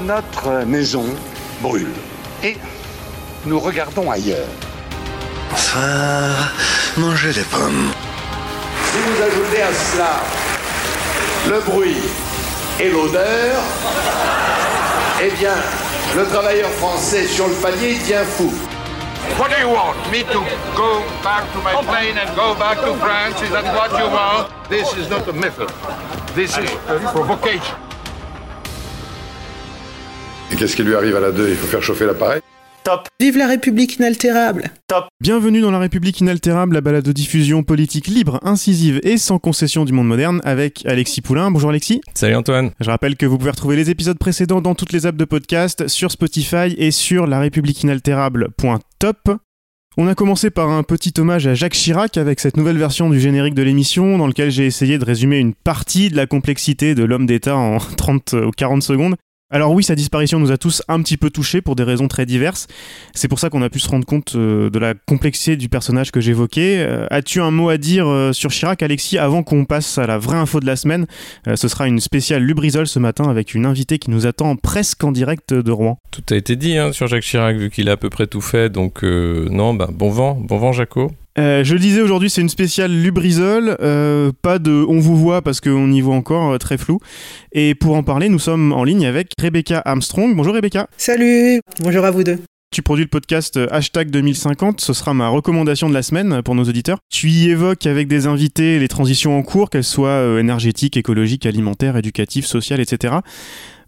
Notre maison brûle. Et nous regardons ailleurs. Bonsoir, mangez des pommes. Si vous ajoutez à cela le bruit et l'odeur, eh bien, le travailleur français sur le palier devient fou. What do you want? Me to go back to my plane and go back to France? Is that what you want? This is not a method. This is a provocation. Et qu'est-ce qui lui arrive à la 2 Il faut faire chauffer l'appareil Vive la République inaltérable Bienvenue dans La République inaltérable, la balade de diffusion politique libre, incisive et sans concession du monde moderne avec Alexis Poulain. Bonjour Alexis. Salut Antoine. Je rappelle que vous pouvez retrouver les épisodes précédents dans toutes les apps de podcast, sur Spotify et sur la république inaltérable.top. On a commencé par un petit hommage à Jacques Chirac avec cette nouvelle version du générique de l'émission dans lequel j'ai essayé de résumer une partie de la complexité de l'homme d'État en 30 ou 40 secondes. Alors oui, sa disparition nous a tous un petit peu touchés pour des raisons très diverses. C'est pour ça qu'on a pu se rendre compte euh, de la complexité du personnage que j'évoquais. Euh, As-tu un mot à dire euh, sur Chirac, Alexis, avant qu'on passe à la vraie info de la semaine? Ce sera une spéciale Lubrizol ce matin avec une invitée qui nous attend presque en direct de Rouen. Tout a été dit hein, sur Jacques Chirac, vu qu'il a à peu près tout fait. Donc, euh, non, bah, bon vent, bon vent, Jaco. Euh, je le disais aujourd'hui, c'est une spéciale Lubrizol, euh, pas de on vous voit parce qu'on y voit encore euh, très flou. Et pour en parler, nous sommes en ligne avec Rebecca Armstrong. Bonjour Rebecca. Salut Bonjour à vous deux. Tu produis le podcast hashtag 2050, ce sera ma recommandation de la semaine pour nos auditeurs. Tu y évoques avec des invités les transitions en cours, qu'elles soient énergétiques, écologiques, alimentaires, éducatives, sociales, etc.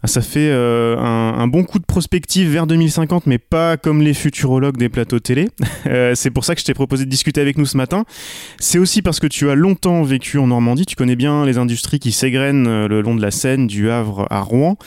Ah, Ça fait euh, un, bon coup de prospective vers 2050, mais pas comme les futurologues des plateaux télé. Euh, c'est pour ça que je t'ai proposé de discuter avec nous ce matin. C'est aussi parce que tu as longtemps vécu en Normandie, tu connais bien les industries qui s'égrènent euh, le long de la Seine, du Havre à Rouen.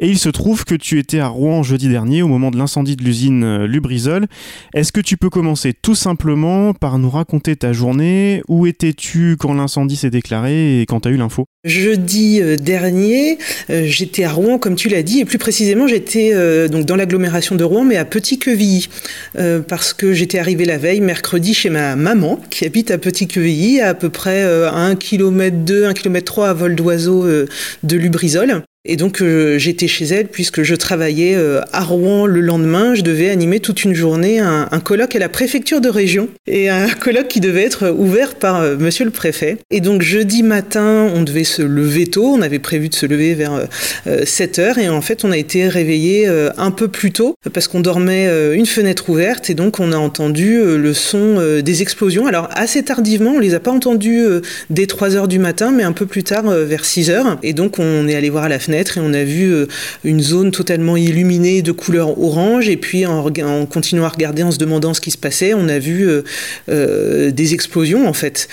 Et il se trouve que tu étais à Rouen jeudi dernier au moment de l'incendie de l'usine Lubrizol. Est-ce que tu peux commencer tout simplement par nous raconter ta journée? Où étais-tu quand l'incendie s'est déclaré et quand tu as eu l'info? Jeudi dernier, j'étais à Rouen, comme tu l'as dit, et plus précisément, j'étais euh, donc dans l'agglomération de Rouen, mais à Petit-Quevilly, euh, parce que j'étais arrivée la veille, mercredi, chez ma maman, qui habite à Petit-Quevilly, à, à peu près euh, à 1 km 2, 1 km 3 à vol d'oiseau de Lubrizol. Et donc euh, j'étais chez elle puisque je travaillais euh, à Rouen le lendemain. Je devais animer toute une journée un, colloque à la préfecture de région et un colloque qui devait être ouvert par euh, Monsieur le préfet. Et donc jeudi matin, on devait se lever tôt. On avait prévu de se lever vers euh, 7 heures et en fait on a été réveillé un peu plus tôt parce qu'on dormait une fenêtre ouverte et donc on a entendu le son des explosions. Alors assez tardivement, on les a pas entendus dès 3 heures du matin, mais un peu plus tard vers 6 heures. Et donc on est allé voir à la fenêtre et on a vu euh, une zone totalement illuminée de couleur orange. Et puis en, continuant à regarder, en se demandant ce qui se passait, on a vu euh, euh, des explosions en fait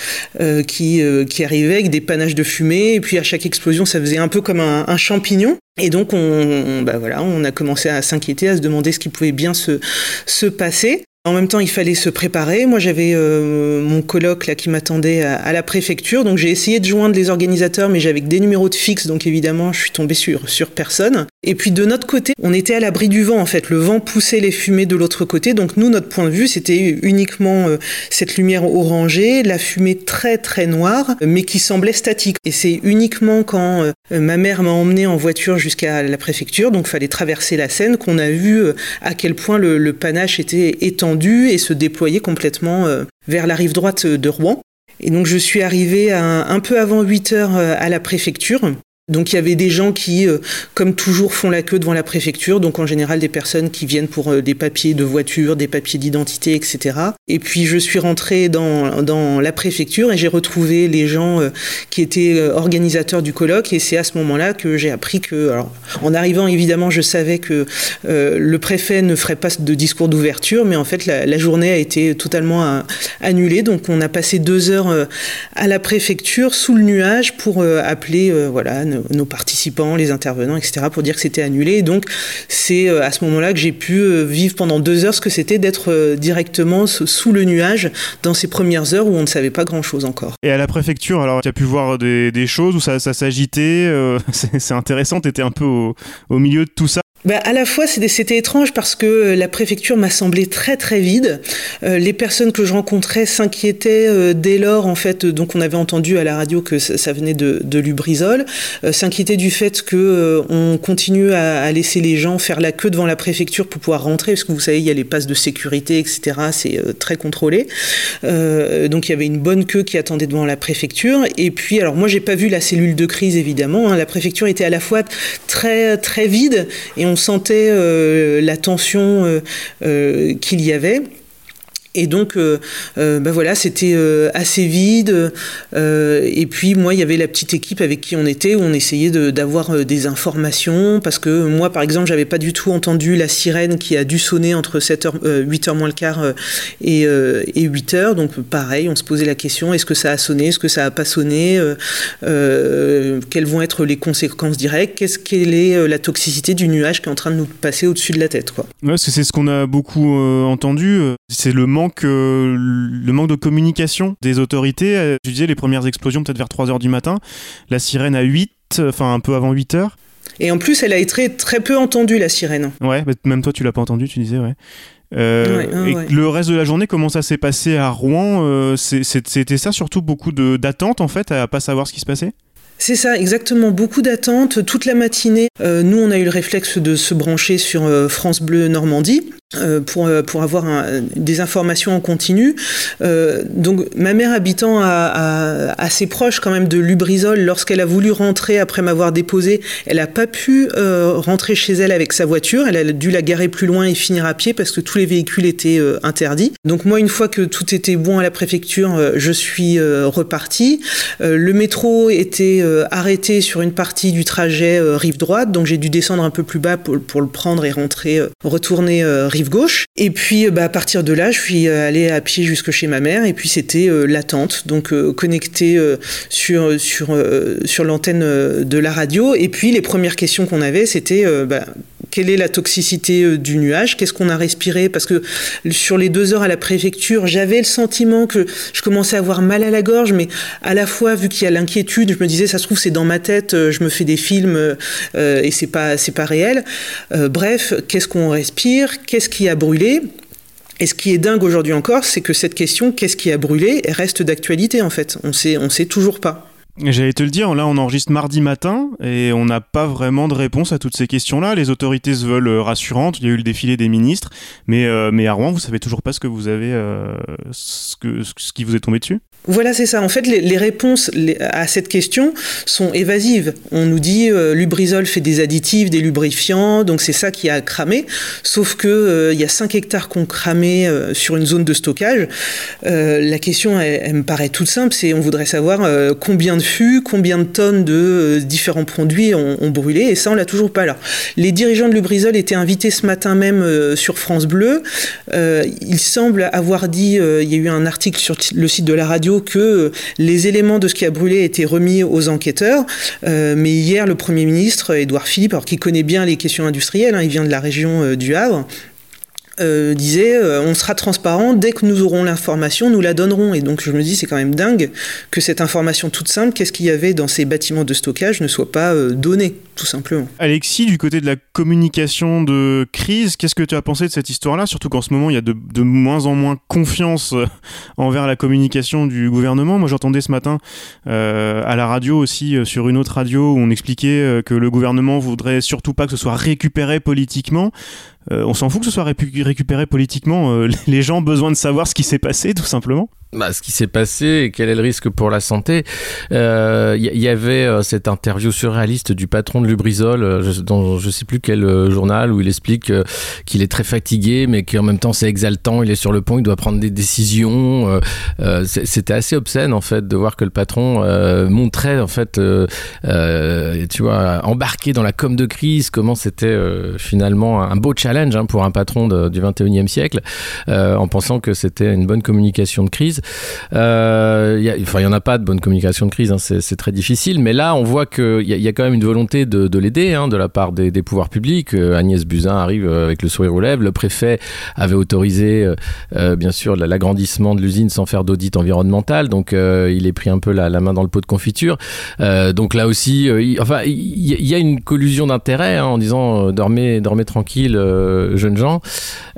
qui, arrivaient avec des panaches de fumée. Et puis à chaque explosion, ça faisait un peu comme un, champignon. Et donc on, bah voilà, on a commencé à s'inquiéter, à se demander ce qui pouvait bien se passer. En même temps, il fallait se préparer. Moi, j'avais euh, mon colloque là qui m'attendait à, la préfecture, donc j'ai essayé de joindre les organisateurs, mais j'avais que des numéros de fixe, donc évidemment, je suis tombée sur sur personne. Et puis de notre côté, on était à l'abri du vent. En fait, le vent poussait les fumées de l'autre côté, donc nous, notre point de vue, c'était uniquement euh, cette lumière orangée, la fumée très très noire, mais qui semblait statique. Et c'est uniquement quand euh, ma mère m'a emmené en voiture jusqu'à la préfecture, donc fallait traverser la Seine, qu'on a vu à quel point le panache était étendu et se déployait complètement euh, vers la rive droite de Rouen. Et donc je suis arrivée un peu avant 8 heures euh, à la préfecture. Donc il y avait des gens qui, euh, comme toujours, font la queue devant la préfecture. Donc en général des personnes qui viennent pour euh, des papiers de voiture, des papiers d'identité, etc. Et puis je suis rentrée dans, dans la préfecture et j'ai retrouvé les gens euh, qui étaient organisateurs du colloque. Et c'est à ce moment-là que j'ai appris que, alors, en arrivant évidemment, je savais que le préfet ne ferait pas de discours d'ouverture, mais en fait la, journée a été totalement annulée. Donc on a passé deux heures à la préfecture sous le nuage pour appeler voilà nos, participants, les intervenants, etc. pour dire que c'était annulé. Et donc c'est euh, à ce moment-là que j'ai pu euh, vivre pendant deux heures ce que c'était d'être euh, directement sous le nuage dans ces premières heures où on ne savait pas grand-chose encore. Et à la préfecture, alors tu as pu voir des, choses où ça, s'agitait, c'est intéressant, tu étais un peu au milieu de tout ça. Bah, à la fois, c'était étrange parce que euh, la préfecture m'a semblé très très vide. Euh, les personnes que je rencontrais s'inquiétaient euh, dès lors, en fait, donc on avait entendu à la radio que ça, venait de, Lubrizol, s'inquiétaient du fait que on continue à, à, laisser les gens faire la queue devant la préfecture pour pouvoir rentrer, parce que vous savez, il y a les passes de sécurité, etc. C'est très contrôlé. donc il y avait une bonne queue qui attendait devant la préfecture. Et puis, alors moi, j'ai pas vu la cellule de crise évidemment. Hein. La préfecture était à la fois très très vide et on sentait euh, la tension euh, euh, qu'il y avait. Et donc, bah voilà, c'était euh, assez vide. et puis, moi, il y avait la petite équipe avec qui on était, où on essayait d'avoir des informations. Parce que moi, par exemple, j'avais pas du tout entendu la sirène qui a dû sonner entre 7h, 8h moins le quart et, et 8h. Donc, pareil, on se posait la question est-ce que ça a sonné Est-ce que ça a pas sonné Quelles vont être les conséquences directes Qu'est-ce quelle est la toxicité du nuage qui est en train de nous passer au-dessus de la tête quoi. Ouais, c'est ce qu'on a beaucoup entendu. C'est le manque le manque de communication des autorités. Euh, je disais les premières explosions peut-être vers 3 heures du matin, la sirène à 8, enfin un peu avant 8 heures. Et en plus, elle a été très peu entendue, la sirène. Ouais, même toi, tu l'as pas entendue, tu disais, ouais. Euh, et le reste de la journée, comment ça s'est passé à Rouen euh, C'était ça surtout beaucoup d'attentes en fait, à pas savoir ce qui se passait? C'est ça, exactement. Beaucoup d'attentes toute la matinée. nous, on a eu le réflexe de se brancher sur France Bleu Normandie. Euh, pour, euh, pour avoir des informations en continu. Euh, donc ma mère habitant à, assez proche quand même de Lubrizol, lorsqu'elle a voulu rentrer après m'avoir déposé, elle n'a pas pu rentrer chez elle avec sa voiture. Elle a dû la garer plus loin et finir à pied parce que tous les véhicules étaient interdits. Donc moi, une fois que tout était bon à la préfecture, je suis reparti. le métro était arrêté sur une partie du trajet rive droite, donc j'ai dû descendre un peu plus bas pour, pour le prendre et rentrer, retourner rive gauche. Et puis bah, à partir de là, je suis euh, allée à pied jusque chez ma mère et puis c'était euh, l'attente, donc euh, connecté sur, sur, sur l'antenne de la radio. Et puis les premières questions qu'on avait, c'était bah, quelle est la toxicité du nuage? Qu'est-ce qu'on a respiré? Parce que sur les deux heures à la préfecture, j'avais le sentiment que je commençais à avoir mal à la gorge, mais à la fois, vu qu'il y a l'inquiétude, je me disais, ça se trouve, c'est dans ma tête, je me fais des films et c'est pas, c'est pas réel. bref, qu'est-ce qu'on respire? Qu'est-ce qui a brûlé et ce qui est dingue aujourd'hui encore, c'est que cette question, qu'est-ce qui a brûlé, reste d'actualité en fait. On sait, on sait toujours pas. J'allais te le dire, là on enregistre mardi matin et on n'a pas vraiment de réponse à toutes ces questions-là. Les autorités se veulent euh, rassurantes, il y a eu le défilé des ministres, mais, euh, mais à Rouen, vous savez toujours pas ce que vous avez, euh, ce, que, ce qui vous est tombé dessus? Voilà, c'est ça. En fait, les, réponses à cette question sont évasives. On nous dit euh, Lubrizol fait des additifs, des lubrifiants, donc c'est ça qui a cramé. Sauf que euh, il y a 5 hectares qu'on cramé euh, sur une zone de stockage. la question, elle, me paraît toute simple. C'est on voudrait savoir combien de combien de tonnes de différents produits ont, brûlé, et ça, on l'a toujours pas là. Les dirigeants de Lubrizol étaient invités ce matin même sur France Bleu. il semble avoir dit, il y a eu un article sur le site de la radio que euh, les éléments de ce qui a brûlé étaient remis aux enquêteurs. Euh, mais hier, le Premier ministre, Édouard Philippe, alors qui connaît bien les questions industrielles, hein, il vient de la région euh, du Havre, euh, disait euh, on sera transparent dès que nous aurons l'information, nous la donnerons. Et donc je me dis c'est quand même dingue que cette information toute simple, qu'est-ce qu'il y avait dans ces bâtiments de stockage, ne soit pas euh, donnée, tout simplement. Alexis, du côté de la communication de crise, qu'est-ce que tu as pensé de cette histoire-là? Surtout qu'en ce moment il y a de, de, moins en moins confiance envers la communication du gouvernement. Moi j'entendais ce matin à la radio aussi sur une autre radio où on expliquait que le gouvernement voudrait surtout pas que ce soit récupéré politiquement. Euh, on s'en fout que ce soit récupéré politiquement. Euh, les gens ont besoin de savoir ce qui s'est passé, tout simplement bah, ce qui s'est passé quel est le risque pour la santé. Il euh, y, avait cette interview surréaliste du patron de Lubrizol, je, dans je sais plus quel journal, où il explique qu'il est très fatigué, mais qu'en même temps c'est exaltant, il est sur le pont, il doit prendre des décisions. C'était assez obscène en fait de voir que le patron montrait en fait, tu vois, embarqué dans la com de crise, comment c'était finalement un beau challenge hein, pour un patron du 21e siècle, en pensant que c'était une bonne communication de crise. Euh, il n'y en a pas de bonne communication de crise, hein, c'est très difficile. Mais là, on voit qu'il y, a quand même une volonté de, de, de l'aider hein, de la part des, pouvoirs publics. Agnès Buzyn arrive avec le sourire aux lèvres. Le préfet avait autorisé, bien sûr, l'agrandissement de l'usine sans faire d'audit environnemental. Donc, il est pris un peu la, main dans le pot de confiture. donc là aussi, il, enfin, il y, a une collusion d'intérêts en disant dormez, dormez tranquille, jeunes gens.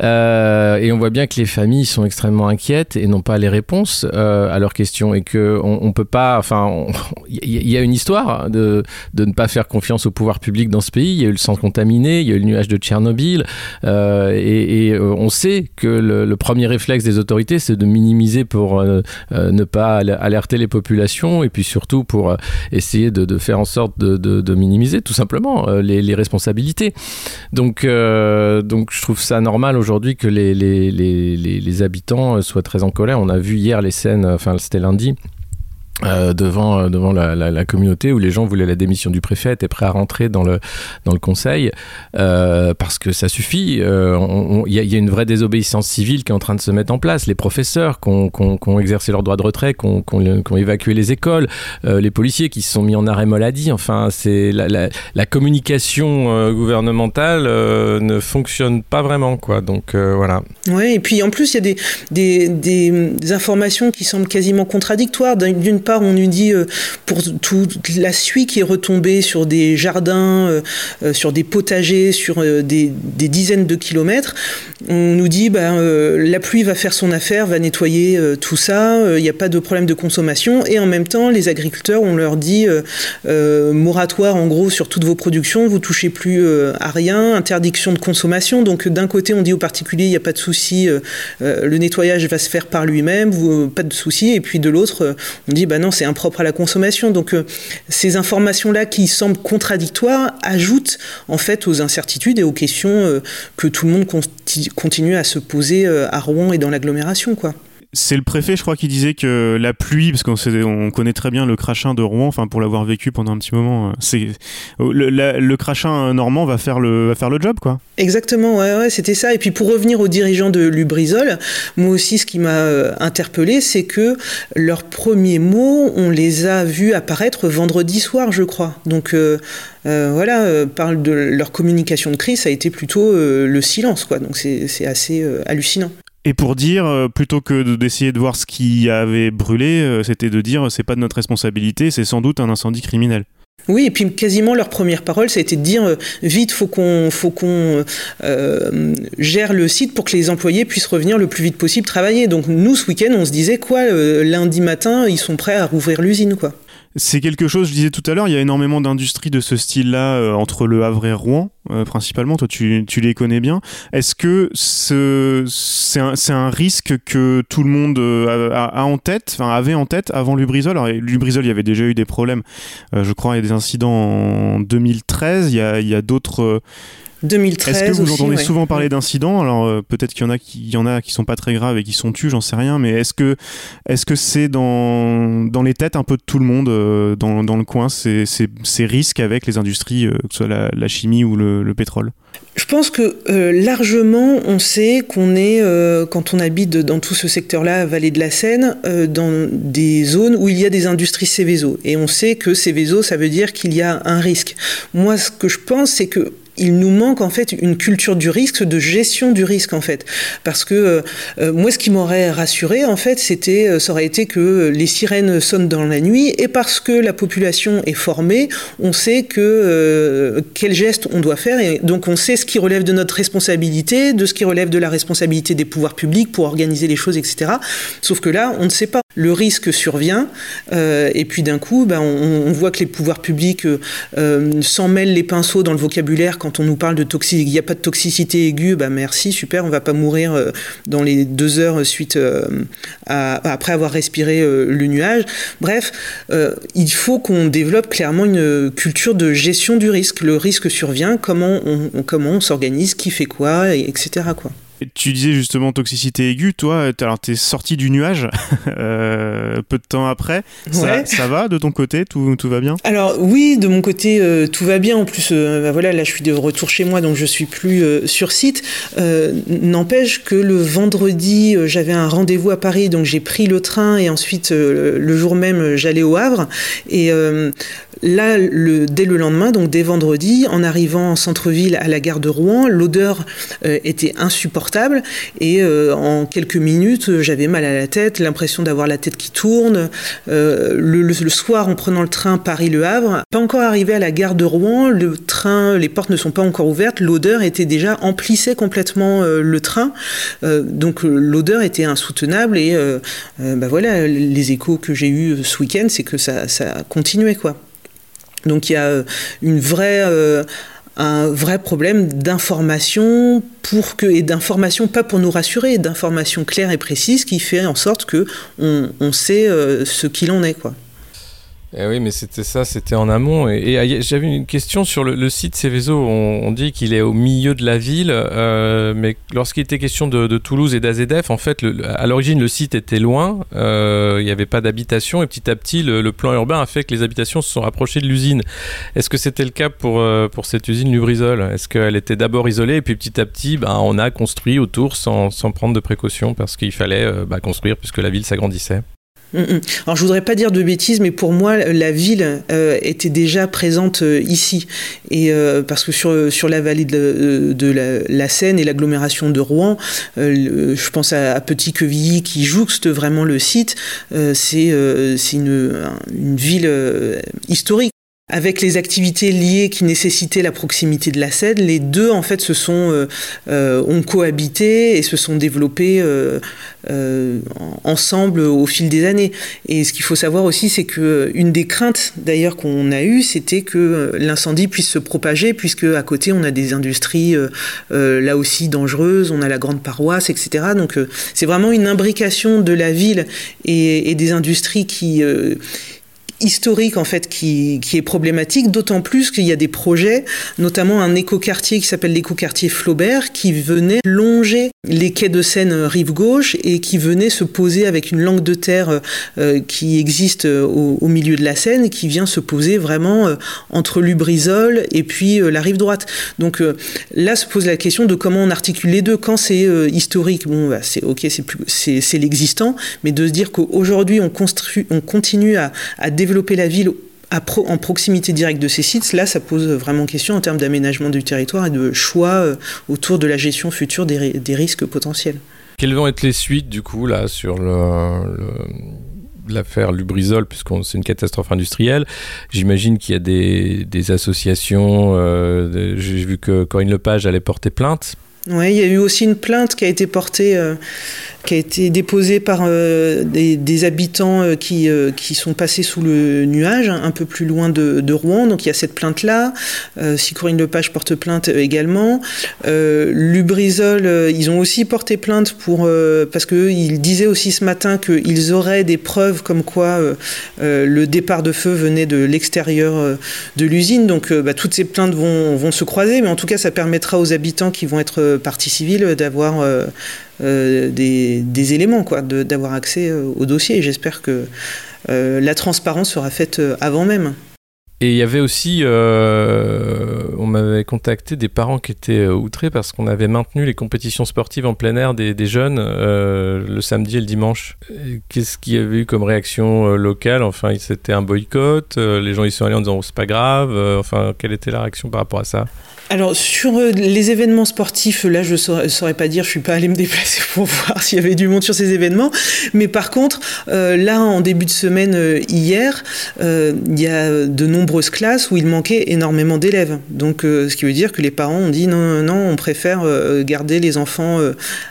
et on voit bien que les familles sont extrêmement inquiètes et n'ont pas les réponses à leurs questions et que on, peut pas, enfin, il y, a une histoire de, de ne pas faire confiance au pouvoir public dans ce pays. Il y a eu le sang contaminé, il y a eu le nuage de Tchernobyl, euh, et, euh, on sait que le, premier réflexe des autorités, c'est de minimiser pour euh, euh ne pas alerter les populations, et puis surtout pour euh, essayer de, faire en sorte de, minimiser tout simplement euh, les, responsabilités. Donc, donc, je trouve ça normal aujourd'hui que les habitants soient très en colère. On a vu hier les scènes, enfin c'était lundi, euh, devant euh, devant la, communauté où les gens voulaient la démission du préfet étaient prêts à rentrer dans le dans le conseil euh, parce que ça suffit il y, a une vraie désobéissance civile qui est en train de se mettre en place. Les professeurs qui ont, exercé leur droit de retrait qui ont, évacué les écoles les policiers qui se sont mis en arrêt maladie enfin c'est la, communication gouvernementale ne fonctionne pas vraiment quoi. Donc voilà. Ouais et puis en plus il y a des, des, des informations qui semblent quasiment contradictoires. D'une on nous dit euh, pour toute la suie qui est retombée sur des jardins, euh, euh, sur des potagers, sur des, dizaines de kilomètres, on nous dit ben, la pluie va faire son affaire, va nettoyer tout ça, il n'y a pas de problème de consommation, et en même temps, les agriculteurs, on leur dit moratoire en gros sur toutes vos productions, vous touchez plus à rien, interdiction de consommation. Donc d'un côté, on dit aux particuliers, il n'y a pas de souci, le nettoyage va se faire par lui-même, pas de souci, et puis de l'autre, on dit ben, non, c'est impropre à la consommation. Donc euh, ces informations-là qui semblent contradictoires ajoutent en fait aux incertitudes et aux questions euh, que tout le monde continue à se poser euh, à Rouen et dans l'agglomération, quoi c'est le préfet, je crois, qui disait que la pluie, parce qu'on on connaît très bien le crachin de Rouen, enfin pour l'avoir vécu pendant un petit moment, c'est le, la, le, crachin normand va faire le job, quoi. Exactement, ouais, c'était ça. Et puis pour revenir aux dirigeants de Lubrizol, moi aussi, ce qui m'a euh, interpellé, c'est que leurs premiers mots, on les a vus apparaître vendredi soir, je crois. Donc euh, euh, voilà, euh, parle de leur communication de crise, ça a été plutôt euh, le silence, quoi. Donc c'est assez euh, hallucinant. Et pour dire, euh, plutôt que d'essayer de voir ce qui avait brûlé, euh, c'était de dire c'est pas de notre responsabilité, c'est sans doute un incendie criminel. Oui, et puis quasiment leur première parole, ça a été de dire euh, vite, faut qu'on faut qu'on gère le site pour que les employés puissent revenir le plus vite possible travailler. Donc nous, ce week-end, on se disait quoi, lundi matin, ils sont prêts à rouvrir l'usine, quoi. C'est quelque chose, je disais tout à l'heure, il y a énormément d'industries de ce style-là euh, entre le Havre et Rouen, euh, principalement. Toi, tu, les connais bien. Est-ce que c'est ce, un, risque que tout le monde euh, a, en tête, enfin avait en tête avant Lubrizol? Alors, Lubrizol, il y avait déjà eu des problèmes. Je crois il y a des incidents en 2013. Il y a, il y a d'autres 2013 Est-ce que vous aussi, entendez ouais. souvent parler d'incidents Alors euh, peut-être qu'il y en a qui y en a qui sont pas très graves et qui sont tués, j'en sais rien. Mais est-ce que est-ce que c'est dans dans les têtes un peu de tout le monde euh, dans, dans le coin ces, ces, ces risques avec les industries, euh, que ce soit la, la chimie ou le, le pétrole? Je pense que euh, largement, on sait qu'on est, euh, quand on habite dans tout ce secteur-là, vallée de la Seine, euh, dans des zones où il y a des industries Céveso. Et on sait que Céveso, ça veut dire qu'il y a un risque. Moi, ce que je pense, c'est que il nous manque en fait une culture du risque, de gestion du risque en fait. Parce que euh, moi, ce qui m'aurait rassuré en fait, c'était, ça aurait été que les sirènes sonnent dans la nuit et parce que la population est formée, on sait que euh, quel geste on doit faire et donc on sait ce qui relève de notre responsabilité, de ce qui relève de la responsabilité des pouvoirs publics pour organiser les choses, etc. Sauf que là, on ne sait pas. Le risque survient euh, et puis d'un coup, ben, on, voit que les pouvoirs publics euh, s'en mêlent les pinceaux dans le vocabulaire quand on nous parle de toxicité. Il n'y a pas de toxicité aiguë, ben merci, super, on va pas mourir euh, dans les deux heures suite euh, à, après avoir respiré euh, le nuage. Bref, il faut qu'on développe clairement une culture de gestion du risque. Le risque survient, comment on, comment on s'organise, qui fait quoi, et, etc. Quoi. Tu disais justement toxicité aiguë, toi, alors t'es sorti du nuage euh, peu de temps après. Ouais. Ça, ça, va de ton côté tout, tout va bien? Alors oui, de mon côté, euh, tout va bien. En plus, euh, bah, voilà, là je suis de retour chez moi, donc je suis plus sur site. N'empêche que le vendredi, j'avais un rendez-vous à Paris, donc j'ai pris le train et ensuite le jour même, j'allais au Havre. Et là, dès le lendemain, donc dès vendredi, en arrivant en centre-ville à la gare de Rouen, l'odeur était insupportable et en quelques minutes, j'avais mal à la tête, l'impression d'avoir la tête qui tourne. Le, soir, en prenant le train Paris-Le Havre, pas encore arrivé à la gare de Rouen, le train, les portes ne sont pas encore ouvertes, l'odeur était déjà emplissait complètement le train, donc l'odeur était insoutenable et bah voilà, les échos que j'ai eus ce week-end, c'est que ça continuait quoi. Donc il y a une vraie un vrai problème d'information pour que et d'information pas pour nous rassurer, d'information claire et précise qui fait en sorte que on, sait ce qu'il en est. Eh oui, mais c'était ça, c'était en amont. Et, et j'avais une question sur le, site Céveso. On, on, dit qu'il est au milieu de la ville, euh, mais lorsqu'il était question de, Toulouse et d'AZF, en fait, à l'origine, le site était loin. Euh, il n'y avait pas d'habitation, et petit à petit, le, plan urbain a fait que les habitations se sont rapprochées de l'usine. Est-ce que c'était le cas pour euh, pour cette usine Lubrizol? Est-ce qu'elle était d'abord isolée, et puis petit à petit, bah, on a construit autour sans, sans prendre de précautions parce qu'il fallait bah, construire puisque la ville s'agrandissait? Alors je voudrais pas dire de bêtises, mais pour moi la ville euh, était déjà présente euh, ici, et euh, parce que sur sur la vallée de, la, la, Seine et l'agglomération de Rouen, euh, je pense à, à Petit Quevilly qui jouxte vraiment le site. c'est c'est une une ville historique avec les activités liées qui nécessitaient la proximité de la Seine, les deux en fait se sont euh, euh, ont cohabité et se sont développés euh, euh, ensemble au fil des années. Et ce qu'il faut savoir aussi, c'est que une des craintes d'ailleurs qu'on a eues, c'était que l'incendie puisse se propager, puisque à côté on a des industries euh, là aussi dangereuses, on a la grande paroisse, etc. Donc c'est vraiment une imbrication de la ville et, et des industries qui historique en fait qui, qui est problématique, d'autant plus qu'il y a des projets, notamment un écoquartier qui s'appelle l'écoquartier Flaubert, qui venait longer les quais de Seine rive gauche et qui venait se poser avec une langue de terre euh, qui existe au, milieu de la Seine, qui vient se poser vraiment euh, entre Lubrizol et puis euh, la rive droite. Donc là se pose la question de comment on articule les deux. Quand c'est historique, bon, bah, c'est ok, c'est c'est l'existant, mais de se dire qu'aujourd'hui on construit, on continue à, à développer développer la ville pro, en proximité directe de ces sites, là, ça pose vraiment question en termes d'aménagement du territoire et de choix euh, autour de la gestion future des, des, risques potentiels. Quelles vont être les suites, du coup, là, sur le, le l'affaire Lubrizol, puisque c'est une catastrophe industrielle. J'imagine qu'il y a des, des associations. Euh, J'ai vu que Corinne Lepage allait porter plainte. Oui, il y a eu aussi une plainte qui a été portée euh, qui a été déposé par euh, des, habitants euh, qui, euh, qui sont passés sous le nuage, un peu plus loin de, Rouen. Donc il y a cette plainte-là. Si Corinne Lepage porte plainte également. Lubrizol, ils ont aussi porté plainte pour, parce qu'ils disaient aussi ce matin qu'ils auraient des preuves comme quoi le départ de feu venait de l'extérieur de l'usine. Donc bah, toutes ces plaintes vont, vont se croiser, mais en tout cas ça permettra aux habitants qui vont être partie civile d'avoir euh, des, éléments, quoi, d'avoir accès euh, au dossier. J'espère que euh, la transparence sera faite avant même. Et il y avait aussi, on m'avait contacté des parents qui étaient outrés parce qu'on avait maintenu les compétitions sportives en plein air des, jeunes le samedi et le dimanche. Qu'est-ce qu'il y avait eu comme réaction locale? Enfin, c'était un boycott. Les gens y sont allés en disant oh, c'est pas grave. enfin, quelle était la réaction par rapport à ça? Alors sur euh, les événements sportifs, là je saurais, saurais pas dire, je suis pas allé me déplacer pour voir s'il y avait du monde sur ces événements, mais par contre euh, là en début de semaine euh, hier, il y a de nombreuses classes où il manquait énormément d'élèves. Donc ce qui veut dire que les parents ont dit non non, on préfère garder les enfants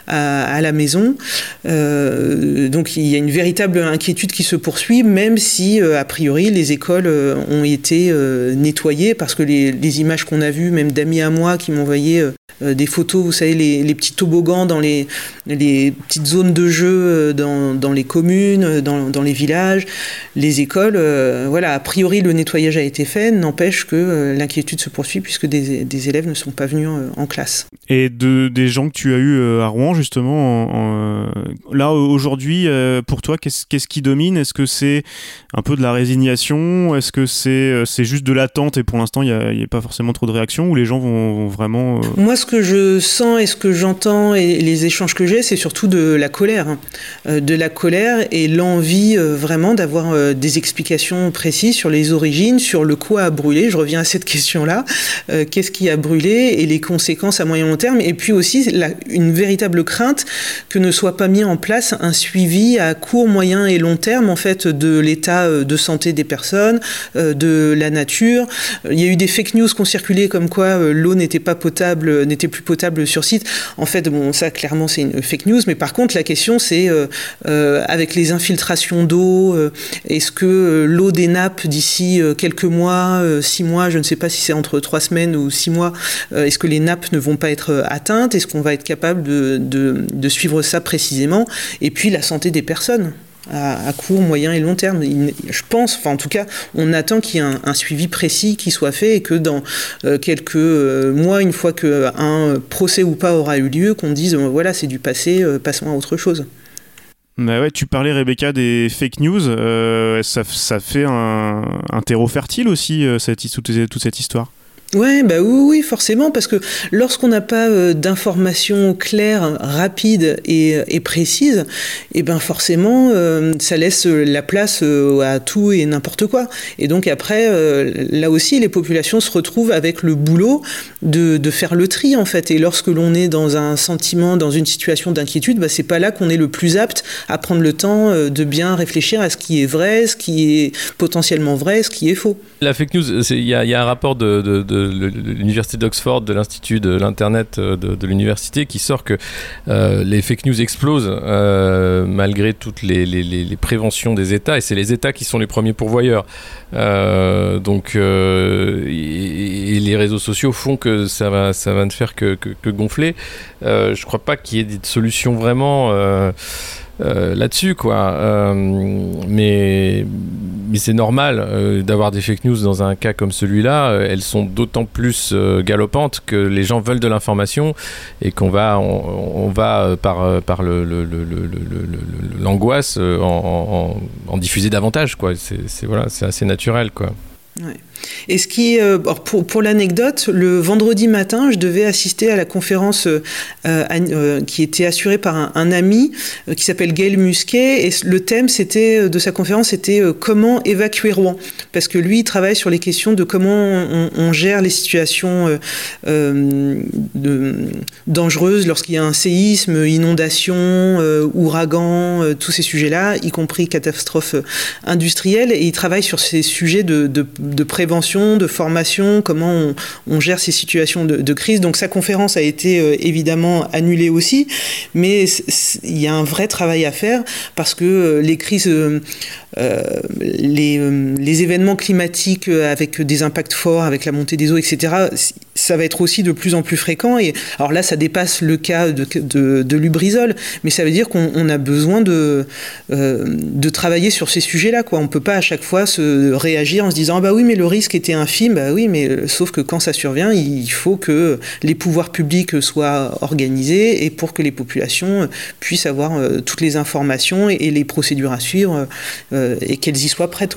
à, la maison. donc il y a une véritable inquiétude qui se poursuit, même si a priori les écoles ont été nettoyées parce que les, images qu'on a vues, même à moi qui m'envoyaient euh, des photos, vous savez, les, les, petits toboggans dans les, les petites zones de jeu euh, dans, dans les communes, euh, dans, dans, les villages, les écoles. Euh, voilà, a priori, le nettoyage a été fait, n'empêche que euh, l'inquiétude se poursuit puisque des, des, élèves ne sont pas venus en, classe. Et de, des gens que tu as eu à Rouen, justement, en, en, là, aujourd'hui, pour toi, qu'est-ce qu qui domine? Est-ce que c'est un peu de la résignation? Est-ce que c'est c'est juste de l'attente et pour l'instant, il n'y a, pas forcément trop de réactions ou les gens vont, vraiment... Moi, ce que je sens et ce que j'entends et les échanges que j'ai, c'est surtout de la colère. Hein. Euh, de la colère et l'envie euh, vraiment d'avoir euh, des explications précises sur les origines, sur le quoi a brûlé. Je reviens à cette question-là. Qu'est-ce qui a brûlé et les conséquences à moyen long terme Et puis aussi une véritable crainte que ne soit pas mis en place un suivi à court, moyen et long terme en fait de l'état de santé des personnes, de la nature. Il y a eu des fake news qui ont circulé comme quoi l'eau n'était pas potable, n'était plus potable sur site. En fait, bon, ça clairement c'est une fake news, mais par contre la question c'est euh, avec les infiltrations d'eau, euh, est-ce que euh, l'eau des nappes d'ici quelques mois, six mois, je ne sais pas si c'est entre trois semaines ou six mois, est-ce que les nappes ne vont pas être atteintes? Est-ce qu'on va être capable de, suivre ça précisément? Et puis la santé des personnes à, court, moyen et long terme. Je pense, enfin en tout cas, on attend qu'il y ait un, suivi précis qui soit fait et que dans euh, quelques euh, mois, une fois qu'un procès ou pas aura eu lieu, qu'on dise euh, voilà, c'est du passé, passons à autre chose. Ouais, tu parlais Rebecca des fake news, ça, fait un, un terreau fertile aussi, cette, toute cette histoire. Ouais, bah oui, forcément, parce que lorsqu'on n'a pas euh, d'informations claires, rapides et, et précises, et eh ben forcément, euh, ça laisse la place euh, à tout et n'importe quoi. Et donc après, là aussi, les populations se retrouvent avec le boulot de, faire le tri en fait. Et lorsque l'on est dans un sentiment, dans une situation d'inquiétude, bah, c'est pas là qu'on est le plus apte à prendre le temps de bien réfléchir à ce qui est vrai, ce qui est potentiellement vrai, ce qui est faux. La fake news, il y, a un rapport de l'université d'Oxford, de l'Institut de l'Internet euh, de, l'université, qui sort que euh, les fake news explosent euh, malgré toutes les, préventions des États, et c'est les États qui sont les premiers pourvoyeurs. donc, et, les réseaux sociaux font que ça va, ça va ne faire que, que, que gonfler. je ne crois pas qu'il y ait des solutions vraiment euh, là-dessus, quoi. Euh, mais mais c'est normal euh, d'avoir des fake news dans un cas comme celui-là. elles sont d'autant plus galopantes que les gens veulent de l'information et qu'on va on, va par par le, l'angoisse en, en, diffuser davantage, quoi. C'est voilà, assez naturel, quoi. Et ce qui, euh, pour, pour l'anecdote, le vendredi matin, je devais assister à la conférence euh, euh, qui était assurée par un, ami qui s'appelle Gaël Musquet. Et le thème c'était de sa conférence, c'était comment évacuer Rouen, parce que lui, il travaille sur les questions de comment on, gère les situations dangereuses lorsqu'il y a un séisme, inondation, ouragan, tous ces sujets-là, y compris catastrophes industrielles. Et il travaille sur ces sujets de, de prévention de formation, comment on, gère ces situations de, crise. Donc sa conférence a été euh, évidemment annulée aussi, mais il y a un vrai travail à faire parce que euh, les crises, euh, les, les, événements climatiques avec des impacts forts, avec la montée des eaux, etc., ça va être aussi de plus en plus fréquent. Et alors là, ça dépasse le cas de, Lubrizol, mais ça veut dire qu'on a besoin de, de travailler sur ces sujets-là. On ne peut pas à chaque fois se réagir en se disant ah bah oui, mais le risque était infime, bah oui, mais euh, sauf que quand ça survient, il faut que les pouvoirs publics soient organisés et pour que les populations puissent avoir euh, toutes les informations et, les procédures à suivre euh, et qu'elles y soient prêtes.